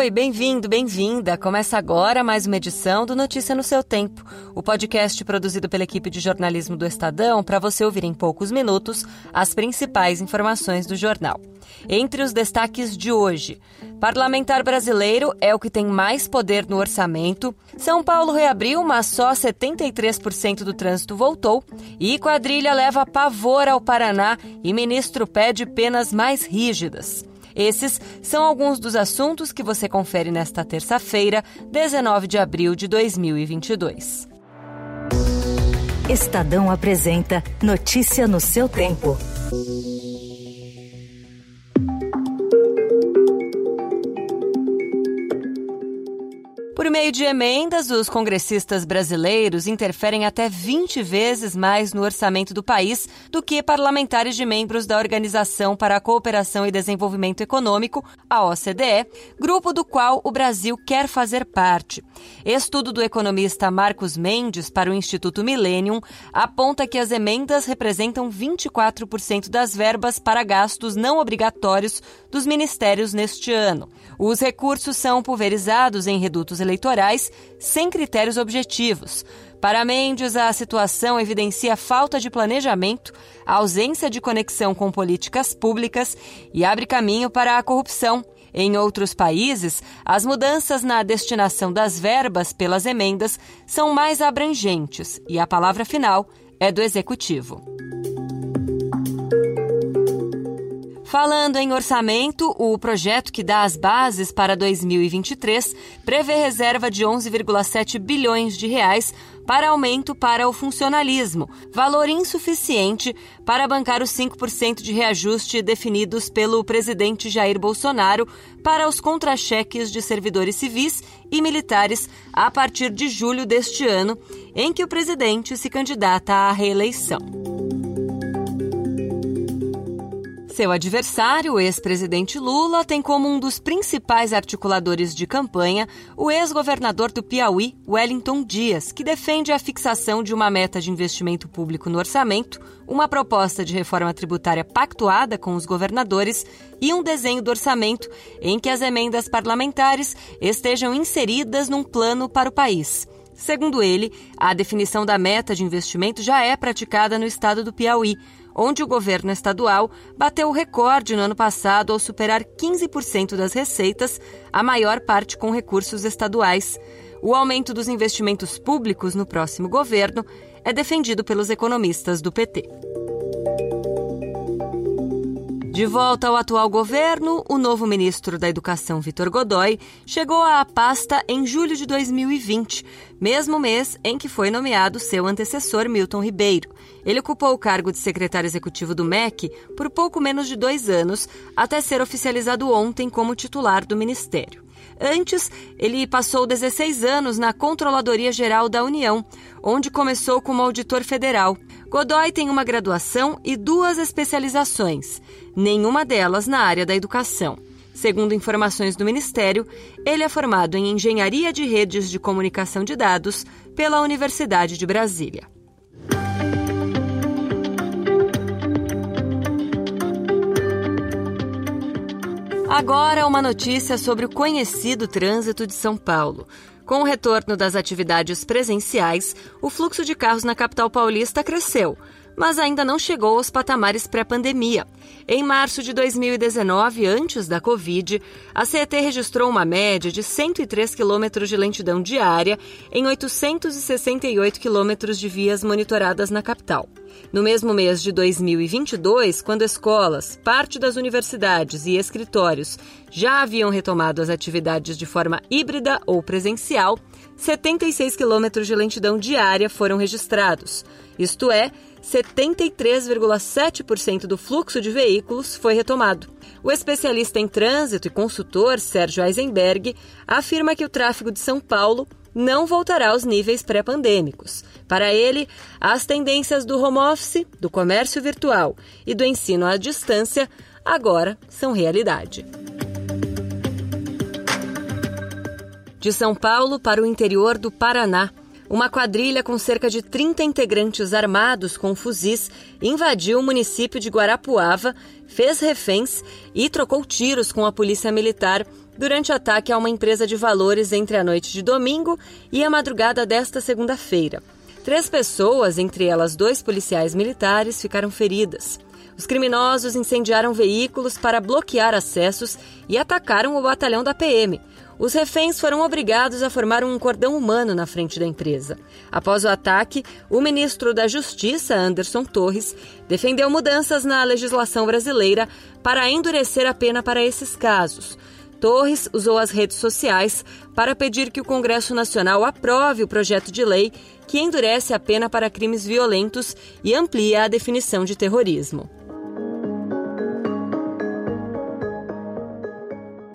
Oi, bem-vindo, bem-vinda. Começa agora mais uma edição do Notícia no seu Tempo, o podcast produzido pela equipe de jornalismo do Estadão para você ouvir em poucos minutos as principais informações do jornal. Entre os destaques de hoje, parlamentar brasileiro é o que tem mais poder no orçamento. São Paulo reabriu, mas só 73% do trânsito voltou. E quadrilha leva pavor ao Paraná e ministro pede penas mais rígidas. Esses são alguns dos assuntos que você confere nesta terça-feira, 19 de abril de 2022. Estadão apresenta Notícia no seu tempo. Por meio de emendas, os congressistas brasileiros interferem até 20 vezes mais no orçamento do país do que parlamentares de membros da Organização para a Cooperação e Desenvolvimento Econômico, a OCDE, grupo do qual o Brasil quer fazer parte. Estudo do economista Marcos Mendes para o Instituto Millennium aponta que as emendas representam 24% das verbas para gastos não obrigatórios dos ministérios neste ano. Os recursos são pulverizados em redutos eleitorais eleitorais sem critérios objetivos. Para Mendes, a situação evidencia falta de planejamento, ausência de conexão com políticas públicas e abre caminho para a corrupção. Em outros países, as mudanças na destinação das verbas pelas emendas são mais abrangentes e a palavra final é do executivo. Falando em orçamento, o projeto que dá as bases para 2023 prevê reserva de 11,7 bilhões de reais para aumento para o funcionalismo, valor insuficiente para bancar os 5% de reajuste definidos pelo presidente Jair Bolsonaro para os contra-cheques de servidores civis e militares a partir de julho deste ano, em que o presidente se candidata à reeleição. Seu adversário, o ex-presidente Lula, tem como um dos principais articuladores de campanha o ex-governador do Piauí, Wellington Dias, que defende a fixação de uma meta de investimento público no orçamento, uma proposta de reforma tributária pactuada com os governadores e um desenho do orçamento em que as emendas parlamentares estejam inseridas num plano para o país. Segundo ele, a definição da meta de investimento já é praticada no estado do Piauí onde o governo estadual bateu o recorde no ano passado ao superar 15% das receitas, a maior parte com recursos estaduais. O aumento dos investimentos públicos no próximo governo é defendido pelos economistas do PT. De volta ao atual governo, o novo ministro da Educação, Vitor Godoy, chegou à pasta em julho de 2020, mesmo mês em que foi nomeado seu antecessor, Milton Ribeiro. Ele ocupou o cargo de secretário executivo do MEC por pouco menos de dois anos, até ser oficializado ontem como titular do ministério. Antes, ele passou 16 anos na Controladoria Geral da União, onde começou como auditor federal. Godoy tem uma graduação e duas especializações, nenhuma delas na área da educação. Segundo informações do Ministério, ele é formado em Engenharia de Redes de Comunicação de Dados pela Universidade de Brasília. Agora, uma notícia sobre o conhecido trânsito de São Paulo. Com o retorno das atividades presenciais, o fluxo de carros na capital paulista cresceu, mas ainda não chegou aos patamares pré-pandemia. Em março de 2019, antes da Covid, a CET registrou uma média de 103 quilômetros de lentidão diária em 868 quilômetros de vias monitoradas na capital. No mesmo mês de 2022, quando escolas, parte das universidades e escritórios já haviam retomado as atividades de forma híbrida ou presencial, 76 quilômetros de lentidão diária foram registrados. Isto é, 73,7% do fluxo de veículos foi retomado. O especialista em trânsito e consultor Sérgio Eisenberg afirma que o tráfego de São Paulo não voltará aos níveis pré-pandêmicos. Para ele, as tendências do home office, do comércio virtual e do ensino à distância agora são realidade. De São Paulo para o interior do Paraná, uma quadrilha com cerca de 30 integrantes armados com fuzis invadiu o município de Guarapuava, fez reféns e trocou tiros com a polícia militar durante ataque a uma empresa de valores entre a noite de domingo e a madrugada desta segunda-feira. Três pessoas, entre elas dois policiais militares, ficaram feridas. Os criminosos incendiaram veículos para bloquear acessos e atacaram o batalhão da PM, os reféns foram obrigados a formar um cordão humano na frente da empresa. Após o ataque, o ministro da Justiça, Anderson Torres, defendeu mudanças na legislação brasileira para endurecer a pena para esses casos. Torres usou as redes sociais para pedir que o Congresso Nacional aprove o projeto de lei que endurece a pena para crimes violentos e amplia a definição de terrorismo.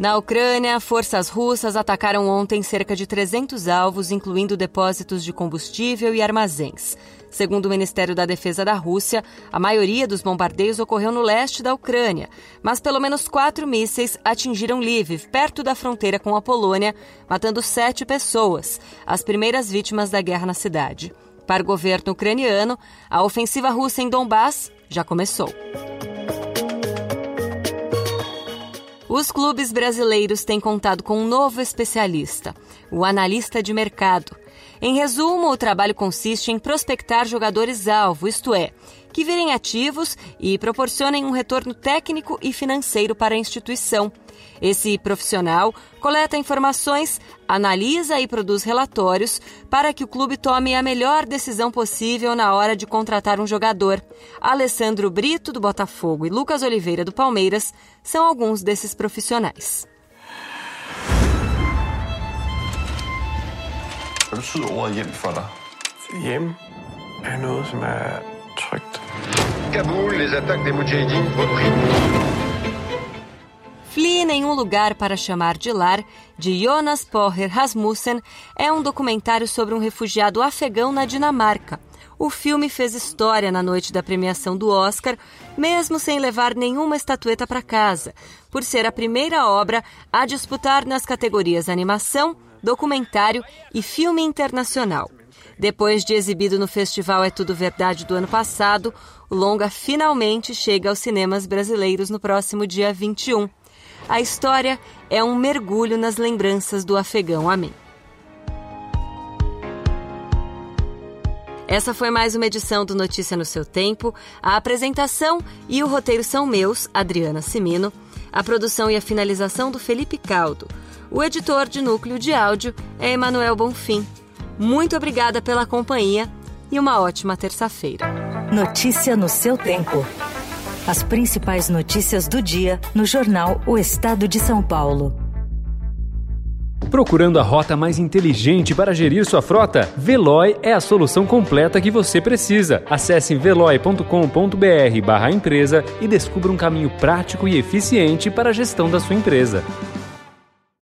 Na Ucrânia, forças russas atacaram ontem cerca de 300 alvos, incluindo depósitos de combustível e armazéns. Segundo o Ministério da Defesa da Rússia, a maioria dos bombardeios ocorreu no leste da Ucrânia, mas pelo menos quatro mísseis atingiram Lviv, perto da fronteira com a Polônia, matando sete pessoas, as primeiras vítimas da guerra na cidade. Para o governo ucraniano, a ofensiva russa em Donbass já começou. Os clubes brasileiros têm contado com um novo especialista, o analista de mercado. Em resumo, o trabalho consiste em prospectar jogadores-alvo, isto é, que virem ativos e proporcionem um retorno técnico e financeiro para a instituição. Esse profissional coleta informações, analisa e produz relatórios para que o clube tome a melhor decisão possível na hora de contratar um jogador. Alessandro Brito, do Botafogo, e Lucas Oliveira, do Palmeiras, são alguns desses profissionais. Hvad betyder ordet hjem for dig? Hjem er noget, som er trygt. Kaboul, les attaques des Moudjahidines repris. Flee Nenhum Lugar para Chamar de Lar, de Jonas Porrer Rasmussen, é um documentário sobre um refugiado afegão na Dinamarca. O filme fez história na noite da premiação do Oscar, mesmo sem levar nenhuma estatueta para casa, por ser a primeira obra a disputar nas categorias animação, documentário e filme internacional. Depois de exibido no Festival É Tudo Verdade do ano passado, o longa finalmente chega aos cinemas brasileiros no próximo dia 21. A história é um mergulho nas lembranças do afegão Amém. Essa foi mais uma edição do Notícia no seu tempo. A apresentação e o roteiro são meus, Adriana Simino. A produção e a finalização do Felipe Caldo. O editor de núcleo de áudio é Emanuel Bonfim. Muito obrigada pela companhia e uma ótima terça-feira. Notícia no seu tempo. As principais notícias do dia no jornal O Estado de São Paulo. Procurando a rota mais inteligente para gerir sua frota? Veloy é a solução completa que você precisa. Acesse veloy.com.br/empresa e descubra um caminho prático e eficiente para a gestão da sua empresa.